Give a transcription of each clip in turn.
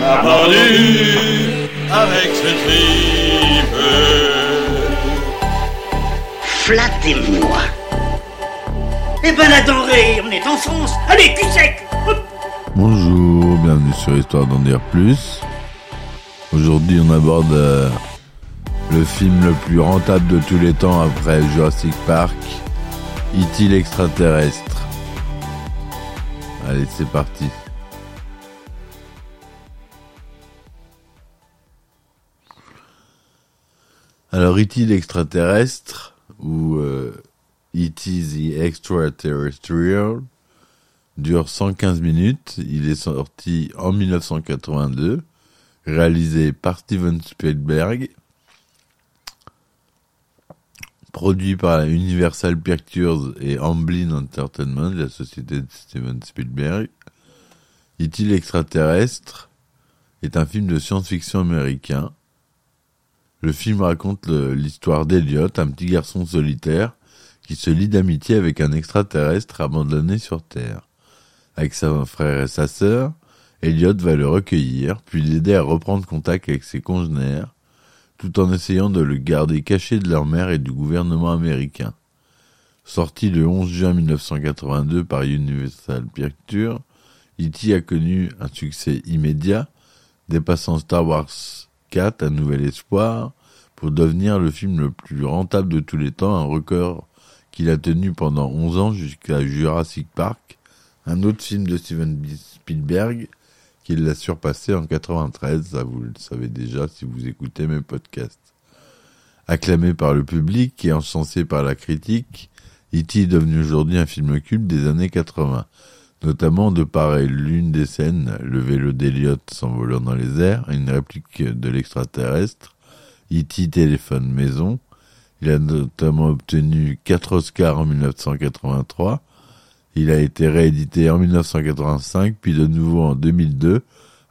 vendu avec ce tripe. Flattez-moi Eh ben la denrée, on est en France. Allez, cul sec Hop. Bonjour, bienvenue sur Histoire d'en dire plus. Aujourd'hui, on aborde euh, le film le plus rentable de tous les temps après Jurassic Park, E.T. l'extraterrestre. Allez, c'est parti. Alors, E.T. l'extraterrestre, ou euh, E.T. the Extraterrestrial, dure 115 minutes. Il est sorti en 1982, réalisé par Steven Spielberg, produit par Universal Pictures et Amblin Entertainment, la société de Steven Spielberg. E.T. l'extraterrestre est un film de science-fiction américain. Le film raconte l'histoire d'Elliot, un petit garçon solitaire qui se lie d'amitié avec un extraterrestre abandonné sur Terre. Avec son frère et sa sœur, Elliot va le recueillir, puis l'aider à reprendre contact avec ses congénères, tout en essayant de le garder caché de leur mère et du gouvernement américain. Sorti le 11 juin 1982 par Universal Pictures, E.T. a connu un succès immédiat, dépassant Star Wars 4, Un Nouvel Espoir, pour devenir le film le plus rentable de tous les temps, un record qu'il a tenu pendant 11 ans jusqu'à Jurassic Park, un autre film de Steven Spielberg qui l'a surpassé en 93, ça vous le savez déjà si vous écoutez mes podcasts. Acclamé par le public et encensé par la critique, E.T. est devenu aujourd'hui un film culte des années 80, notamment de par l'une des scènes, le vélo d'Eliot s'envolant dans les airs, une réplique de l'extraterrestre, E.T. téléphone maison, il a notamment obtenu 4 Oscars en 1983, il a été réédité en 1985, puis de nouveau en 2002,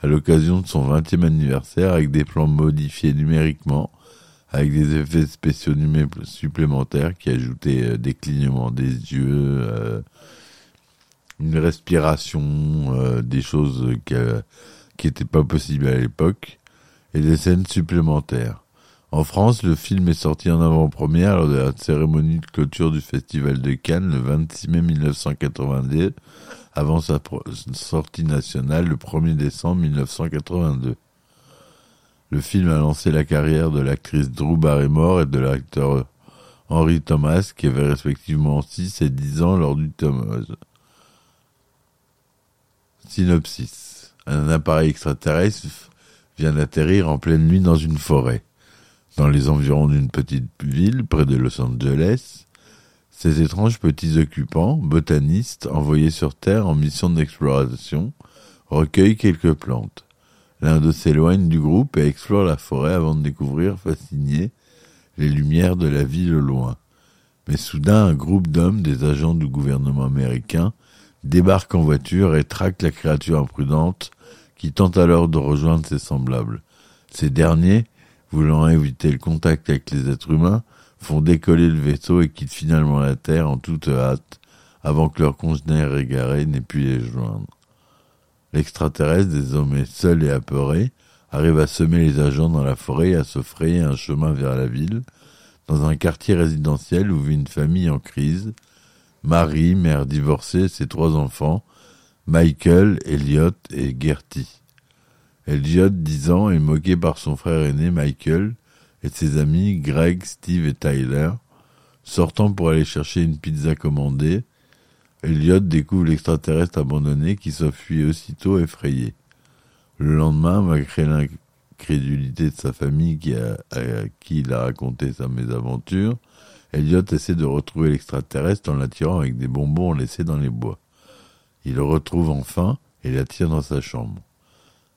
à l'occasion de son 20e anniversaire, avec des plans modifiés numériquement, avec des effets spéciaux supplémentaires qui ajoutaient euh, des clignements des yeux, euh, une respiration, euh, des choses qui euh, n'étaient pas possibles à l'époque, et des scènes supplémentaires. En France, le film est sorti en avant-première lors de la cérémonie de clôture du Festival de Cannes le 26 mai 1982, avant sa sortie nationale le 1er décembre 1982. Le film a lancé la carrière de l'actrice Drew Barrymore et de l'acteur Henry Thomas, qui avait respectivement 6 et 10 ans lors du Thomas. Synopsis. Un appareil extraterrestre vient d'atterrir en pleine nuit dans une forêt dans les environs d'une petite ville près de Los Angeles, ces étranges petits occupants, botanistes envoyés sur Terre en mission d'exploration, recueillent quelques plantes. L'un d'eux s'éloigne du groupe et explore la forêt avant de découvrir, fasciné, les lumières de la ville au loin. Mais soudain, un groupe d'hommes, des agents du gouvernement américain, débarque en voiture et traque la créature imprudente qui tente alors de rejoindre ses semblables. Ces derniers, voulant éviter le contact avec les êtres humains, font décoller le vaisseau et quittent finalement la Terre en toute hâte, avant que leurs congénères égarés n'aient pu les joindre. L'extraterrestre, désormais seul et apeuré, arrive à semer les agents dans la forêt et à se frayer un chemin vers la ville, dans un quartier résidentiel où vit une famille en crise, Marie, mère divorcée, ses trois enfants, Michael, Elliot et Gertie. Elliot, 10 ans, est moqué par son frère aîné Michael et ses amis Greg, Steve et Tyler. Sortant pour aller chercher une pizza commandée, Elliot découvre l'extraterrestre abandonné qui s'enfuit aussitôt effrayé. Le lendemain, malgré l'incrédulité de sa famille qui à qui il a raconté sa mésaventure, Elliot essaie de retrouver l'extraterrestre en l'attirant avec des bonbons laissés dans les bois. Il le retrouve enfin et l'attire dans sa chambre.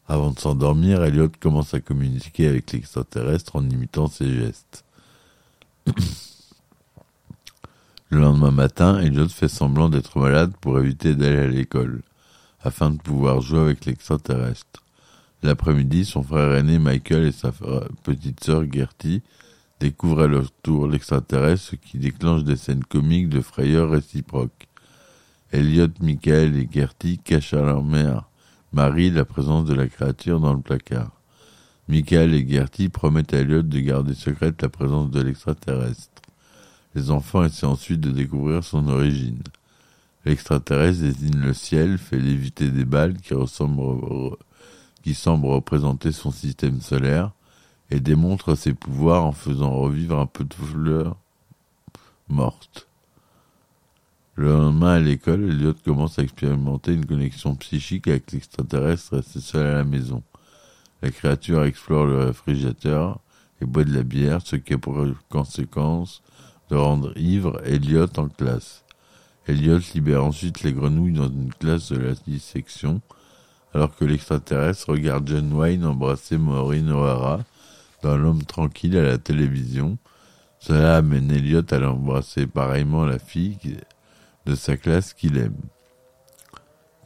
Avant de s'endormir, Elliot commence à communiquer avec l'extraterrestre en imitant ses gestes. Le lendemain matin, Elliot fait semblant d'être malade pour éviter d'aller à l'école, afin de pouvoir jouer avec l'extraterrestre. L'après-midi, son frère aîné Michael et sa petite sœur Gertie découvrent à leur tour l'extraterrestre, ce qui déclenche des scènes comiques de frayeur réciproque. Elliot, Michael et Gertie cachent à leur mère, Marie, la présence de la créature dans le placard. Michael et Gertie promettent à Elliot de garder secrète la présence de l'extraterrestre. Les enfants essaient ensuite de découvrir son origine. L'extraterrestre désigne le ciel, fait léviter des balles qui, semblent représenter son système solaire et démontre ses pouvoirs en faisant revivre un peu de fleurs mortes. Le lendemain à l'école, Elliot commence à expérimenter une connexion psychique avec l'extraterrestre resté seul à la maison. La créature explore le réfrigérateur et boit de la bière, ce qui a pour conséquence de rendre ivre Elliot en classe. Elliot libère ensuite les grenouilles dans une classe de la dissection, alors que l'extraterrestre regarde John Wayne embrasser Maureen O'Hara dans L'homme tranquille à la télévision. Cela amène Elliot à l'embrasser pareillement la fille de sa classe qu'il aime.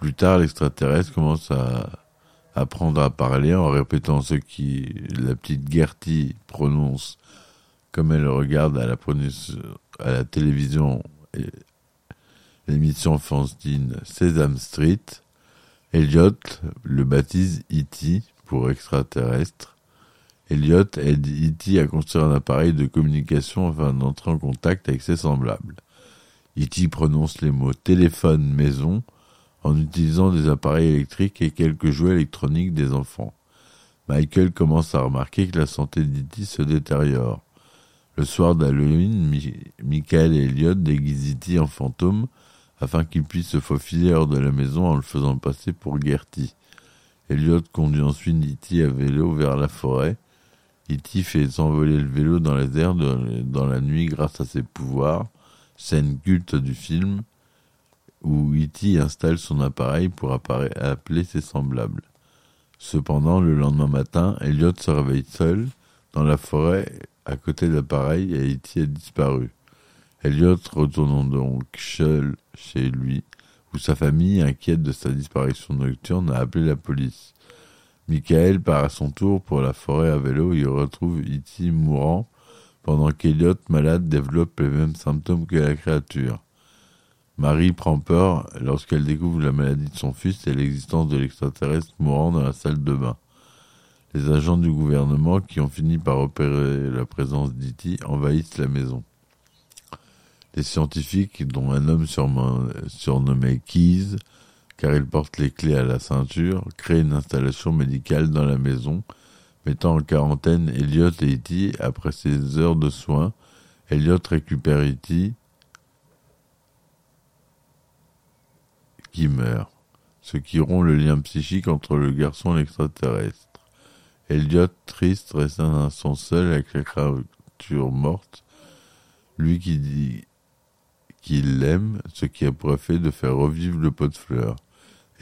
Plus tard, l'extraterrestre commence à apprendre à parler en répétant ce qui la petite Gertie prononce comme elle regarde à la, à la télévision l'émission fanzine Sesame Street, Elliot le baptise E.T. pour extraterrestre. Elliot aide E.T. à construire un appareil de communication afin d'entrer en contact avec ses semblables. E.T. prononce les mots téléphone maison en utilisant des appareils électriques et quelques jouets électroniques des enfants. Michael commence à remarquer que la santé d'E.T. se détériore. Le soir d'Halloween, Michael et Elliot déguisent E.T. en fantôme afin qu'il puisse se faufiler hors de la maison en le faisant passer pour Gertie. Elliot conduit ensuite E.T. à vélo vers la forêt. E.T. fait s'envoler le vélo dans les airs dans la nuit grâce à ses pouvoirs, scène culte du film, où E.T. installe son appareil pour appeler ses semblables. Cependant, le lendemain matin, Elliot se réveille seul dans la forêt à côté de l'appareil et Haïti a disparu. Elliot retournant donc seul chez lui, où sa famille, inquiète de sa disparition nocturne, a appelé la police. Michael part à son tour pour la forêt à vélo et retrouve Iti mourant, pendant qu'Eliot, malade, développe les mêmes symptômes que la créature. Marie prend peur lorsqu'elle découvre la maladie de son fils et l'existence de l'extraterrestre mourant dans la salle de bain. Les agents du gouvernement qui ont fini par opérer la présence d'Iti envahissent la maison. Les scientifiques, dont un homme surnommé Keys, car il porte les clés à la ceinture, créent une installation médicale dans la maison, mettant en quarantaine Elliot et Iti après ces heures de soins. Elliot récupère Iti, qui meurt, ce qui rompt le lien psychique entre le garçon et l'extraterrestre. Elliot, triste, reste un instant seul avec la créature morte, lui qui dit qu'il l'aime, ce qui a pour effet de faire revivre le pot de fleurs.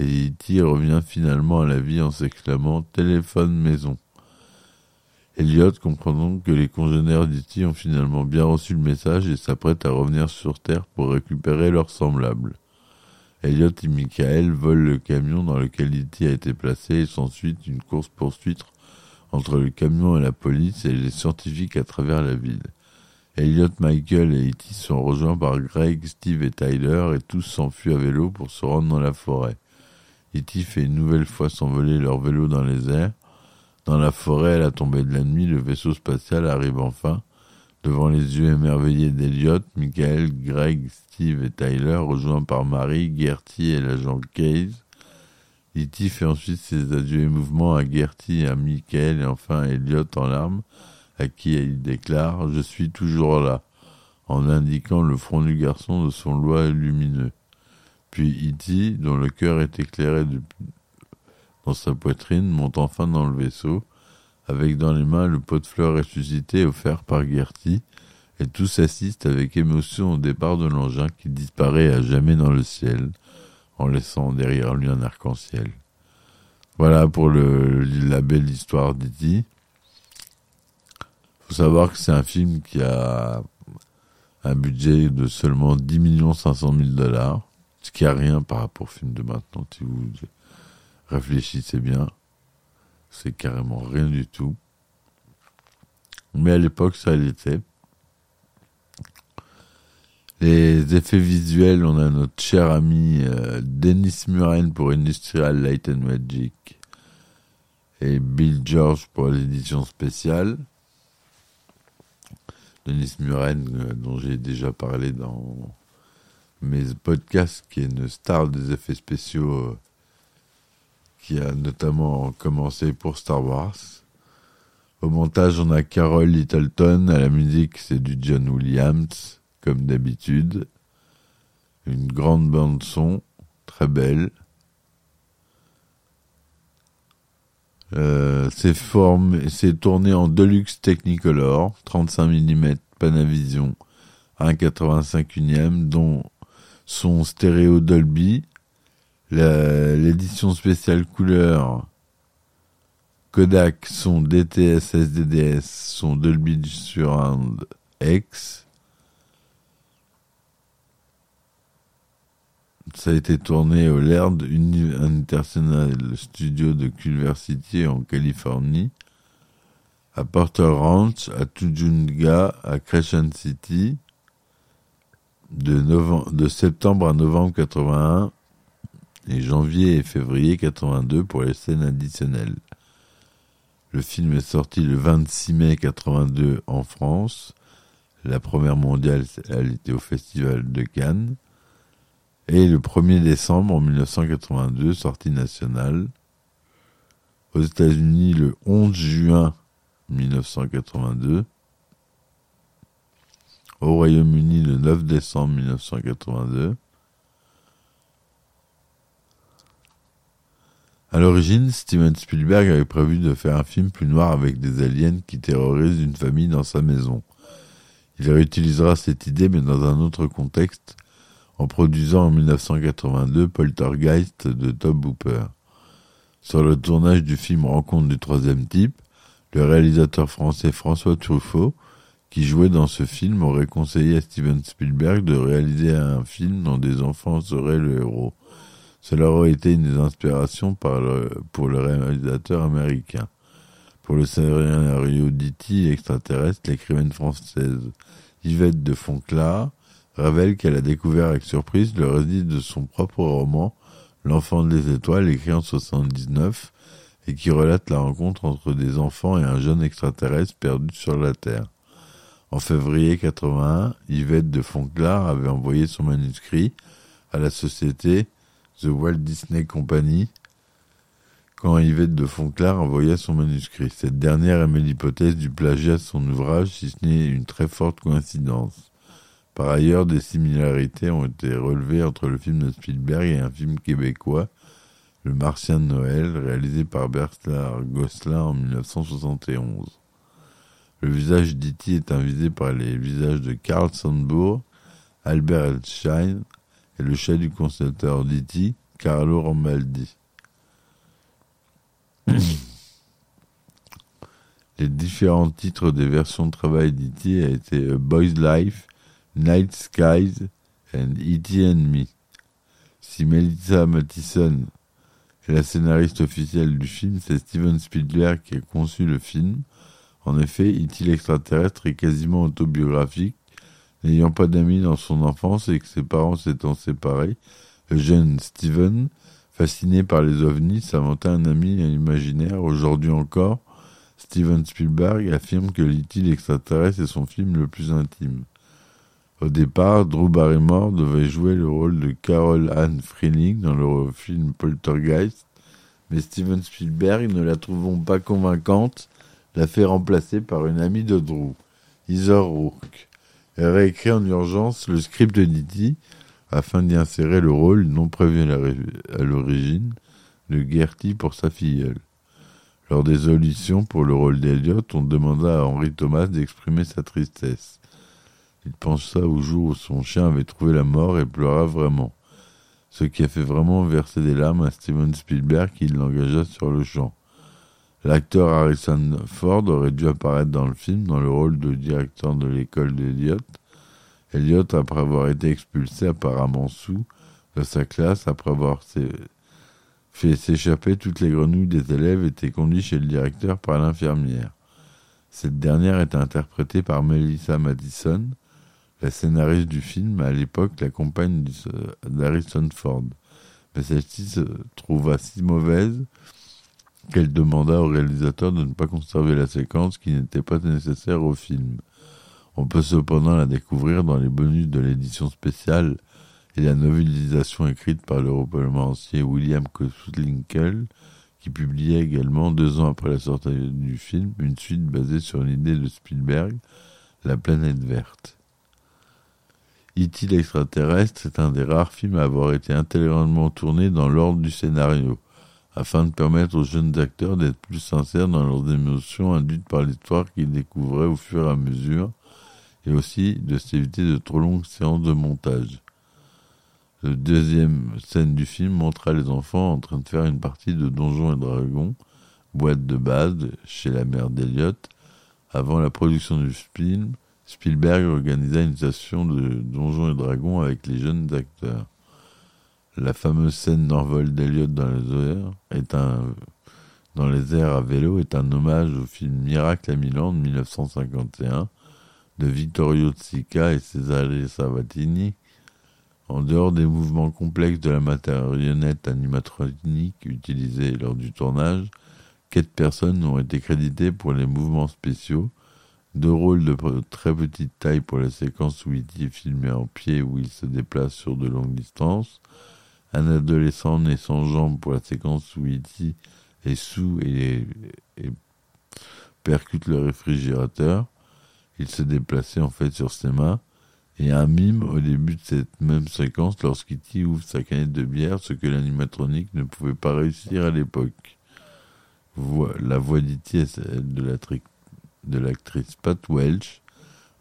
Et E.T. revient finalement à la vie en s'exclamant Téléphone maison. Elliot comprend donc que les congénères d'E.T. ont finalement bien reçu le message et s'apprêtent à revenir sur Terre pour récupérer leurs semblables. Elliot et Michael volent le camion dans lequel E.T. a été placé et s'ensuit une course-poursuite entre le camion et la police et les scientifiques à travers la ville. Elliot, Michael et E.T. sont rejoints par Greg, Steve et Tyler et tous s'enfuient à vélo pour se rendre dans la forêt. E.T. fait une nouvelle fois s'envoler leur vélo dans les airs. Dans la forêt, à la tombée de la nuit, le vaisseau spatial arrive enfin. Devant les yeux émerveillés d'Elliot, Michael, Greg, Steve et Tyler, rejoints par Marie, Gertie et l'agent Case, Iti fait ensuite ses adieux émouvants à Gertie, à Michael et enfin à Elliot en larmes, à qui il déclare Je suis toujours là, en indiquant le front du garçon de son lois lumineux. Puis Iti, dont le cœur est éclairé dans sa poitrine, monte enfin dans le vaisseau, avec dans les mains le pot de fleurs ressuscité offert par Gertie, et tous assistent avec émotion au départ de l'engin qui disparaît à jamais dans le ciel en laissant derrière lui un arc-en-ciel. Voilà pour la belle histoire d'E.T. savoir que c'est un film qui a un budget de seulement 10 500 000 dollars, ce qui a rien par rapport au film de maintenant, si vous réfléchissez bien. C'est carrément rien du tout. Mais à l'époque, ça l'était. Les effets visuels, on a notre cher ami euh, Dennis Muren pour Industrial Light and Magic et Bill George pour l'édition spéciale. Denis Muren, euh, dont j'ai déjà parlé dans mes podcasts, qui est une star des effets spéciaux, euh, qui a notamment commencé pour Star Wars. Au montage, on a Carol Littleton, à la musique, c'est du John Williams, comme d'habitude. Une grande bande son, très belle. Euh, c'est formé, c'est tourné en Deluxe Technicolor, 35 mm Panavision, 1,85 unième, dont son stéréo Dolby, l'édition spéciale couleur Kodak, son DTS SDDS, son Dolby Surround X, Ça a été tourné au Laird International Studio de Culver City en Californie, à Porter Ranch, à Tujunga, à Crescent City, de, de septembre à novembre 81 et janvier et février 82 pour les scènes additionnelles. Le film est sorti le 26 mai 82 en France. La première mondiale, elle était au Festival de Cannes. Et le 1er décembre 1982, sortie nationale. Aux États-Unis, le 11 juin 1982. Au Royaume-Uni, le 9 décembre 1982. À l'origine, Steven Spielberg avait prévu de faire un film plus noir avec des aliens qui terrorisent une famille dans sa maison. Il réutilisera cette idée mais dans un autre contexte en produisant en 1982 Poltergeist de Tom Hooper. Sur le tournage du film Rencontre du troisième type, le réalisateur français François Truffaut, qui jouait dans ce film, aurait conseillé à Steven Spielberg de réaliser un film dont des enfants seraient le héros. Cela aurait été une des inspirations pour le réalisateur américain. Pour le scénario d'E.T. extraterrestre, l'écrivaine française Yvette de Fonclard révèle qu'elle a découvert avec surprise le récit de son propre roman, L'enfant des étoiles, écrit en 79, et qui relate la rencontre entre des enfants et un jeune extraterrestre perdu sur la Terre. En février 81, Yvette de Fonclard avait envoyé son manuscrit à la société The Walt Disney Company quand Yvette de Fonclard envoya son manuscrit. Cette dernière émet l'hypothèse du plagiat de son ouvrage, si ce n'est une très forte coïncidence. Par ailleurs, des similarités ont été relevées entre le film de Spielberg et un film québécois, Le Martien de Noël, réalisé par Bernard Gosselin en 1971. Le visage d'E.T. est invisé par les visages de Carl Sandburg, Albert Elschein et le chat du concepteur d'E.T., Carlo Rambaldi. les différents titres des versions de travail d'E.T. a été Boy's Life, Night Skies and E.T. and Me. Si Melissa Mathison est la scénariste officielle du film, c'est Steven Spielberg qui a conçu le film. En effet, E.T. l'extraterrestre est quasiment autobiographique. N'ayant pas d'amis dans son enfance et que ses parents s'étant séparés, le jeune Steven, fasciné par les ovnis, s'inventa un ami imaginaire. Aujourd'hui encore, Steven Spielberg affirme que l'E.T. l'extraterrestre est son film le plus intime. Au départ, Drew Barrymore devait jouer le rôle de Carol Anne Freeling dans le film Poltergeist, mais Steven Spielberg, ne la trouvant pas convaincante, l'a fait remplacer par une amie de Drew, Heather Rourke. Elle réécrit en urgence le script de Didi afin d'y insérer le rôle, non prévu à l'origine, de Gertie pour sa filleule. Lors des auditions pour le rôle d'Eliot, on demanda à Henry Thomas d'exprimer sa tristesse. Il pensa au jour où son chien avait trouvé la mort et pleura vraiment. ce qui a fait vraiment verser des larmes à Steven Spielberg qui l'engagea sur le champ. L'acteur Harrison Ford aurait dû apparaître dans le film dans le rôle de directeur de l'école d'Eliot. Elliot, après avoir été expulsé apparemment sous de sa classe, après avoir fait s'échapper toutes les grenouilles des élèves, était conduit chez le directeur par l'infirmière. Cette dernière est interprétée par Melissa Madison, la scénariste du film, à l'époque la compagne d'Harrison Ford. Mais celle-ci se trouva si mauvaise qu'elle demanda au réalisateur de ne pas conserver la séquence qui n'était pas nécessaire au film. On peut cependant la découvrir dans les bonus de l'édition spéciale et la novélisation écrite par le romancier William Koslinkel, qui publiait également, deux ans après la sortie du film, une suite basée sur l'idée de Spielberg, La planète verte. E.T. l'extraterrestre est un des rares films à avoir été intégralement tourné dans l'ordre du scénario, afin de permettre aux jeunes acteurs d'être plus sincères dans leurs émotions induites par l'histoire qu'ils découvraient au fur et à mesure, et aussi de s'éviter de trop longues séances de montage. La deuxième scène du film montra les enfants en train de faire une partie de Donjons et Dragons, boîte de base chez la mère d'Eliot. Avant la production du film, Spielberg organisa une session de Donjons et Dragons avec les jeunes acteurs. La fameuse scène d'envol d'Eliot dans les airs dans les airs à vélo est un hommage au film Miracle à Milan de 1951 de Vittorio Zica et Cesare Sabatini en dehors des mouvements complexes de la matérionnette animatronique utilisée lors du tournage, quatre personnes ont été créditées pour les mouvements spéciaux, deux rôles de très petite taille pour la séquence où E.T. est filmé en pied où il se déplace sur de longues distances, un adolescent né sans jambes pour la séquence où E.T. est sous et, percute le réfrigérateur, il se déplaçait en fait sur ses mains, et un mime au début de cette même séquence lorsqu'E.T. ouvre sa canette de bière, ce que l'animatronique ne pouvait pas réussir à l'époque. La voix d'E.T. est celle de l'actrice Pat Welch,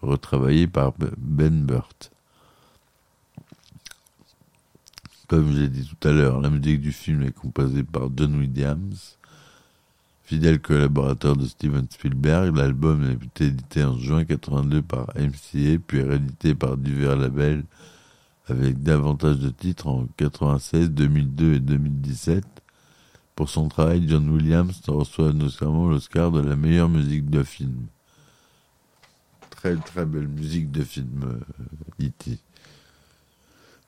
retravaillée par Ben Burt. Comme j'ai dit tout à l'heure, la musique du film est composée par John Williams, Fidèle collaborateur de Steven Spielberg, l'album a été édité en juin 82 par MCA, puis réédité par divers labels avec davantage de titres en 96, 2002 et 2017. Pour son travail, John Williams reçoit notamment l'Oscar de la meilleure musique de film. Très très belle musique de film, E.T.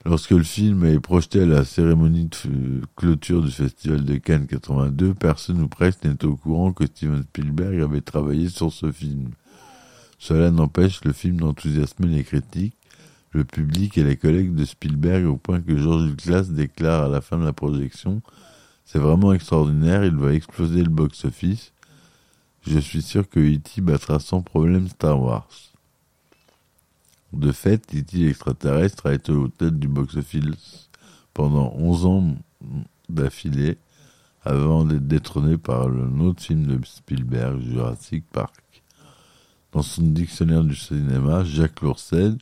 Lorsque le film est projeté à la cérémonie de clôture du Festival de Cannes 82, personne ou presque n'est au courant que Steven Spielberg avait travaillé sur ce film. Cela n'empêche le film d'enthousiasmer les critiques, le public et les collègues de Spielberg au point que George Lucas déclare à la fin de la projection C'est vraiment extraordinaire, il va exploser le box-office. Je suis sûr que E.T. battra sans problème Star Wars. De fait, Titi l'extraterrestre a été au tête du box-office pendant 11 ans d'affilée, avant d'être détrôné par un autre film de Spielberg, Jurassic Park. Dans son dictionnaire du cinéma, Jacques Lourcel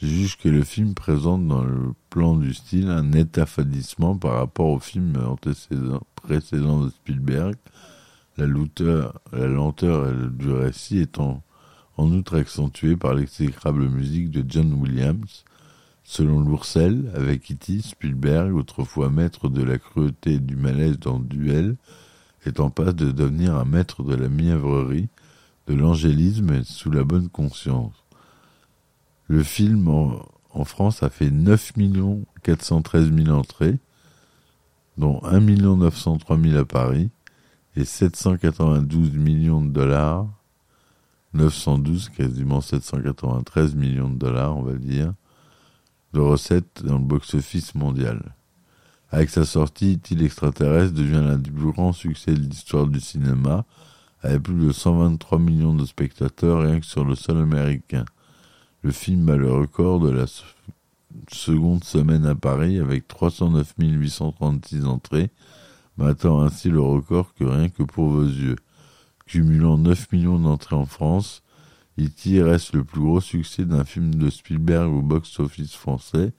juge que le film présente dans le plan du style un net affadissement par rapport au film précédent de Spielberg, la, la lenteur du récit étant en outre accentué par l'exécrable musique de John Williams. Selon Lourcel, avec E.T., Spielberg, autrefois maître de la cruauté et du malaise dans le duel, est en passe de devenir un maître de la mièvrerie, de l'angélisme sous la bonne conscience. Le film en, France a fait 9 413 000 entrées, dont 1 903 000 à Paris et 792 millions de dollars 912, quasiment 793 millions de dollars, on va dire, de recettes dans le box-office mondial. Avec sa sortie, Il extraterrestre devient l'un des plus grands succès de l'histoire du cinéma, avec plus de 123 millions de spectateurs rien que sur le sol américain. Le film bat le record de la seconde semaine à Paris avec 309 836 entrées, battant ainsi le record que rien que pour vos yeux cumulant 9 millions d'entrées en France. E.T. reste le plus gros succès d'un film de Spielberg au box-office français.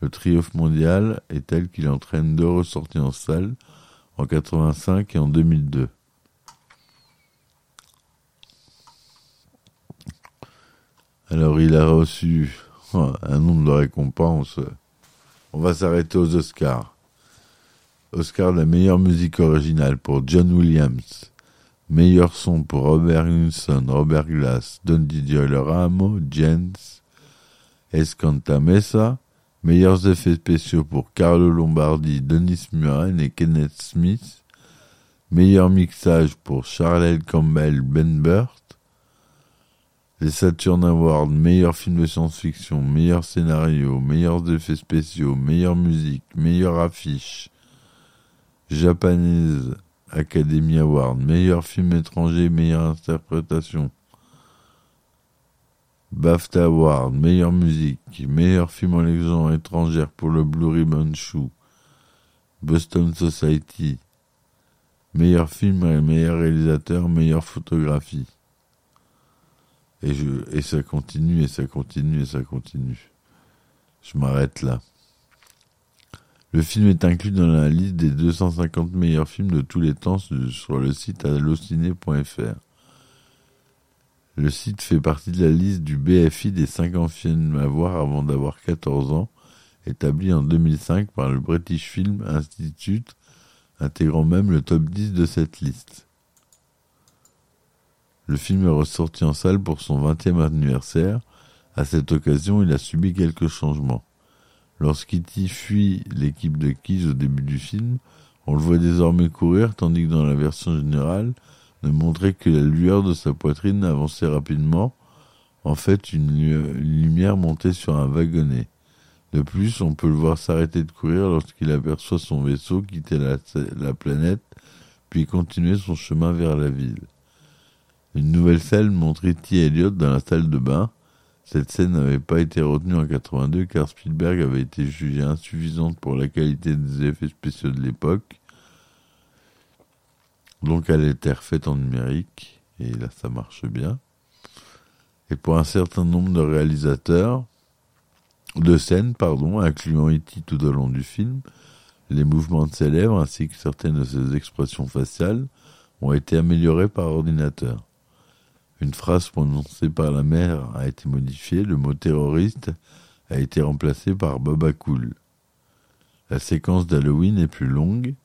Le triomphe mondial est tel qu'il entraîne deux ressorties en salle en 85 et en 2002. Alors il a reçu oh, un nombre de récompenses. On va s'arrêter aux Oscars. Oscar de la meilleure musique originale pour John Williams. Meilleur son pour Robert Nilsson, Robert Glass, Don Didier Ramo, Jens, Escanta Mesa. Meilleurs effets spéciaux pour Carlo Lombardi, Denis Muren et Kenneth Smith. Meilleur mixage pour Charlotte Campbell, Ben Burt. Les Saturn Awards, meilleur film de science-fiction, meilleur scénario, meilleurs effets spéciaux, meilleure musique, meilleure affiche. Japanese Academy Award, meilleur film étranger, meilleure interprétation. BAFTA Award, meilleure musique, meilleur film en légende étrangère pour le Blue Ribbon Shoe. Boston Society, meilleur film et meilleur réalisateur, meilleure photographie. Et, je, et ça continue, et ça continue, et ça continue. Je m'arrête là. Le film est inclus dans la liste des 250 meilleurs films de tous les temps sur le site allociné.fr. Le site fait partie de la liste du BFI des 50 films à voir avant d'avoir 14 ans, établi en 2005 par le British Film Institute, intégrant même le top 10 de cette liste. Le film est ressorti en salle pour son 20e anniversaire. À cette occasion, il a subi quelques changements. Lorsqu'E.T. fuit l'équipe de Keys au début du film, on le voit désormais courir, tandis que dans la version générale, ne montrait que la lueur de sa poitrine avançait rapidement, en fait une, lumière montée sur un wagonnet. De plus, on peut le voir s'arrêter de courir lorsqu'il aperçoit son vaisseau quitter la planète, puis continuer son chemin vers la ville. Une nouvelle scène montre E.T. Elliot dans la salle de bain. Cette scène n'avait pas été retenue en 82 car Spielberg avait été jugé insuffisante pour la qualité des effets spéciaux de l'époque. Donc elle a été refaite en numérique et là ça marche bien. Et pour un certain nombre de réalisateurs, de scènes, pardon, incluant E.T. tout au long du film, les mouvements de ses lèvres ainsi que certaines de ses expressions faciales ont été améliorés par ordinateur. Une phrase prononcée par la mère a été modifiée, le mot terroriste a été remplacé par Baba Cool. La séquence d'Halloween est plus longue.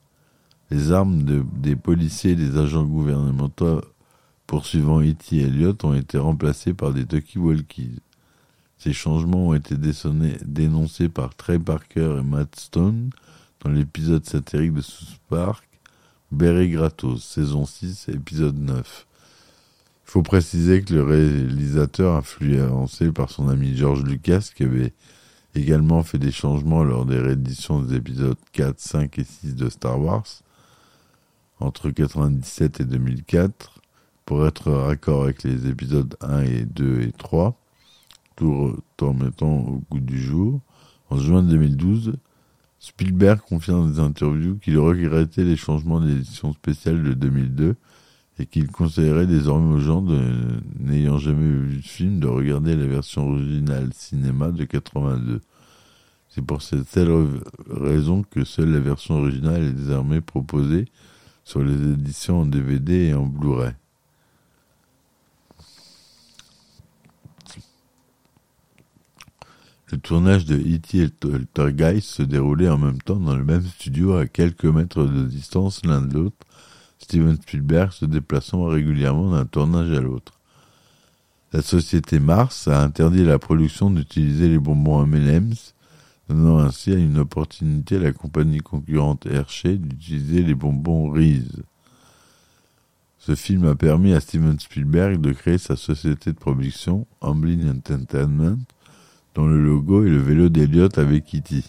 Les armes des policiers et des agents gouvernementaux poursuivant E.T. Elliot ont été remplacées par des talkie-walkies. Ces changements ont été dénoncés par Trey Parker et Matt Stone dans l'épisode satirique de South Park, Berry Gratos, saison 6, épisode 9. Il faut préciser que le réalisateur, influencé par son ami George Lucas, qui avait également fait des changements lors des rééditions des épisodes 4, 5 et 6 de Star Wars, entre 1997 et 2004, pour être raccord avec les épisodes 1 et 2 et 3, tout en mettant au goût du jour. En juin 2012, Spielberg confie dans des interviews qu'il regrettait les changements d'édition spéciale de 2002 et qu'il conseillerait désormais aux gens n'ayant jamais vu le film de regarder la version originale cinéma de 82. C'est pour cette raison que seule la version originale est désormais proposée sur les éditions en DVD et en Blu-ray. Le tournage de E.T. et Poltergeist se déroulait en même temps dans le même studio à quelques mètres de distance l'un de l'autre Steven Spielberg se déplaçant régulièrement d'un tournage à l'autre. La société Mars a interdit la production d'utiliser les bonbons M&M's, donnant ainsi à une opportunité à la compagnie concurrente Hershey d'utiliser les bonbons Reese. Ce film a permis à Steven Spielberg de créer sa société de production, Amblin Entertainment, dont le logo est le vélo d'Eliott avec Kitty.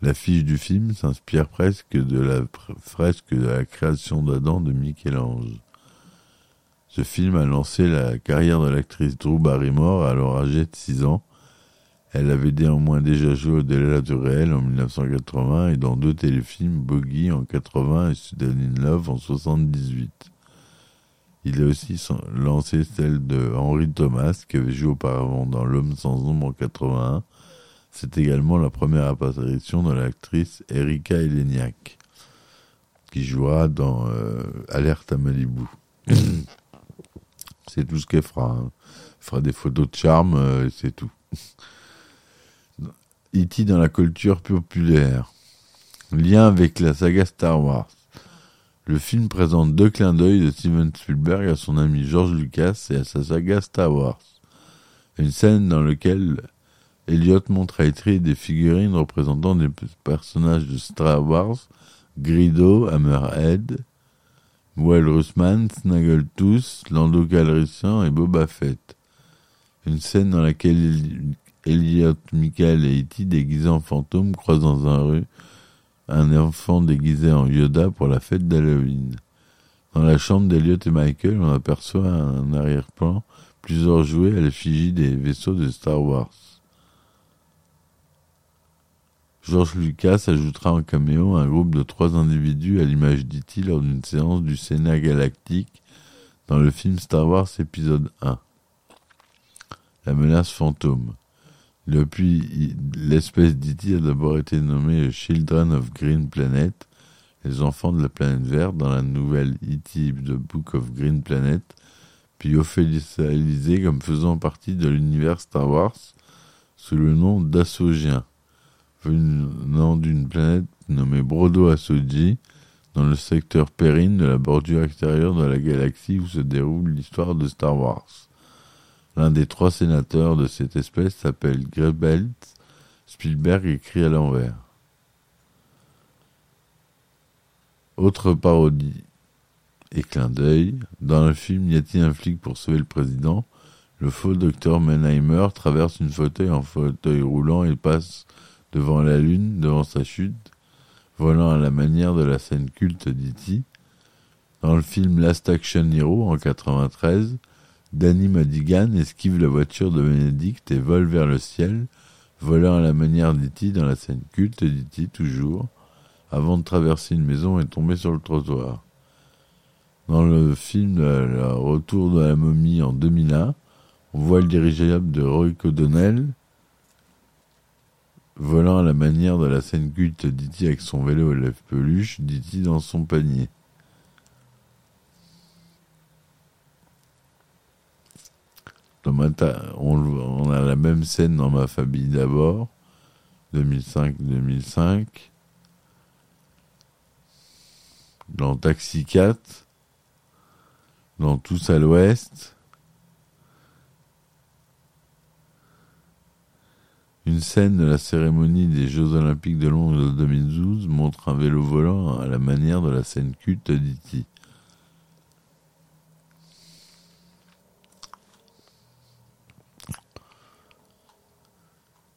L'affiche du film s'inspire presque de la fresque de la création d'Adam de Michel-Ange. Ce film a lancé la carrière de l'actrice Drew Barrymore alors âgée de 6 ans. Elle avait néanmoins déjà joué au-delà du réel en 1980 et dans deux téléfilms, Bogey en 80 et Sudan in Love en 78. Il a aussi lancé celle de Henry Thomas qui avait joué auparavant dans L'homme sans ombre en 81 C'est également la première apparition de l'actrice Erika Eleniak, qui jouera dans euh, Alerte à Malibu. c'est tout ce qu'elle fera. hein. Elle fera des photos de charme, euh, et c'est tout. E.T. dans la culture populaire. Lien avec la saga Star Wars. Le film présente deux clins d'œil de Steven Spielberg à son ami George Lucas et à sa saga Star Wars. Une scène dans laquelle Elliot montre à Etri des figurines représentant des personnages de Star Wars, Grido, Hammerhead, Will Russman, Snaggletooth, Lando Calrissian et Boba Fett. Une scène dans laquelle Elliot, Michael et E.T. déguisés en fantômes croisent dans un rue un enfant déguisé en Yoda pour la fête d'Halloween. Dans la chambre d'Elliot et Michael, on aperçoit un arrière-plan, plusieurs jouets à l'effigie des vaisseaux de Star Wars. George Lucas ajoutera en caméo un groupe de trois individus à l'image d'E.T. lors d'une séance du Sénat galactique dans le film Star Wars épisode 1. La menace fantôme. Depuis, l'espèce d'E.T. a d'abord été nommée Children of Green Planet, les enfants de la planète verte, dans la nouvelle E.T. The Book of Green Planet, puis officialisée comme faisant partie de l'univers Star Wars sous le nom d'Assogien, venant d'une planète nommée Brodo Assoji, dans le secteur Perrine de la bordure extérieure de la galaxie où se déroule l'histoire de Star Wars. L'un des trois sénateurs de cette espèce s'appelle Grebelt. Spielberg écrit à l'envers. Autre parodie et clin d'œil. Dans le film Y a-t-il un flic pour sauver le président? Le faux docteur Menheimer traverse une fauteuil en fauteuil roulant et passe devant la lune, devant sa chute, volant à la manière de la scène culte d'E.T. Dans le film Last Action Hero en 93, Danny Madigan esquive la voiture de Benedict et vole vers le ciel, volant à la manière d'E.T. dans la scène culte d'E.T. toujours, avant de traverser une maison et tomber sur le trottoir. Dans le film Le Retour de la momie en 2001, on voit le dirigeable de Roy O'Donnell volant à la manière de la scène culte d'E.T. avec son vélo à lèvres peluche, d'E.T. dans son panier. On a la même scène dans ma famille d'abord, 2005-2005. Dans Taxi 4, dans Tous à l'Ouest. Une scène de la cérémonie des Jeux Olympiques de Londres de 2012 montre un vélo volant à la manière de la scène culte d'E.T.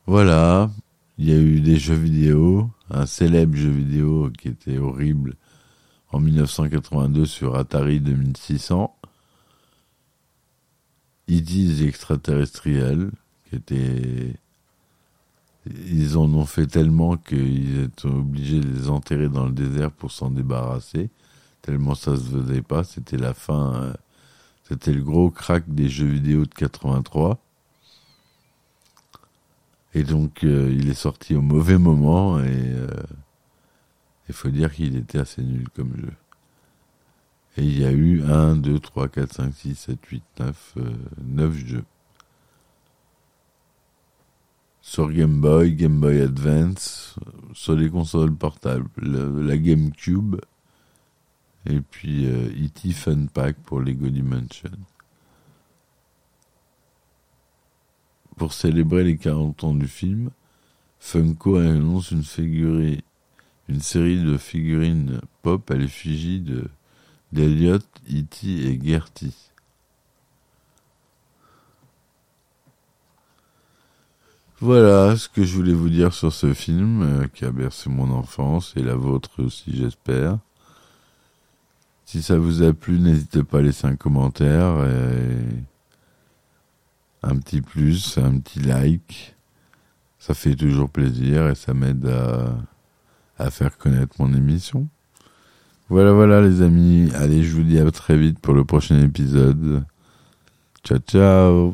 Voilà, il y a eu des jeux vidéo, un célèbre jeu vidéo qui était horrible en 1982 sur Atari 2600. E.T. extraterrestriel, qui était... Ils en ont fait tellement qu'ils étaient obligés de les enterrer dans le désert pour s'en débarrasser, tellement ça se faisait pas. C'était la fin, euh, c'était le gros crack des jeux vidéo de 83. Et donc, euh, il est sorti au mauvais moment et euh, il faut dire qu'il était assez nul comme jeu. Et il y a eu 1, 2, 3, 4, 5, 6, 7, 8, 9, euh, 9 jeux. Sur Game Boy, Game Boy Advance, sur les consoles portables, le- la GameCube, et puis euh, E.T. Fun Pack pour Lego Dimension. Pour célébrer les 40 ans du film, Funko annonce une une série de figurines pop à l'effigie de d'Eliot, E.T. et Gertie. Voilà ce que je voulais vous dire sur ce film euh, qui a bercé mon enfance et la vôtre aussi, j'espère. Si ça vous a plu, n'hésitez pas à laisser un commentaire et un petit plus, un petit like. Ça fait toujours plaisir et ça m'aide à, à faire connaître mon émission. Voilà, voilà les amis. Allez, je vous dis à très vite pour le prochain épisode. Ciao, ciao.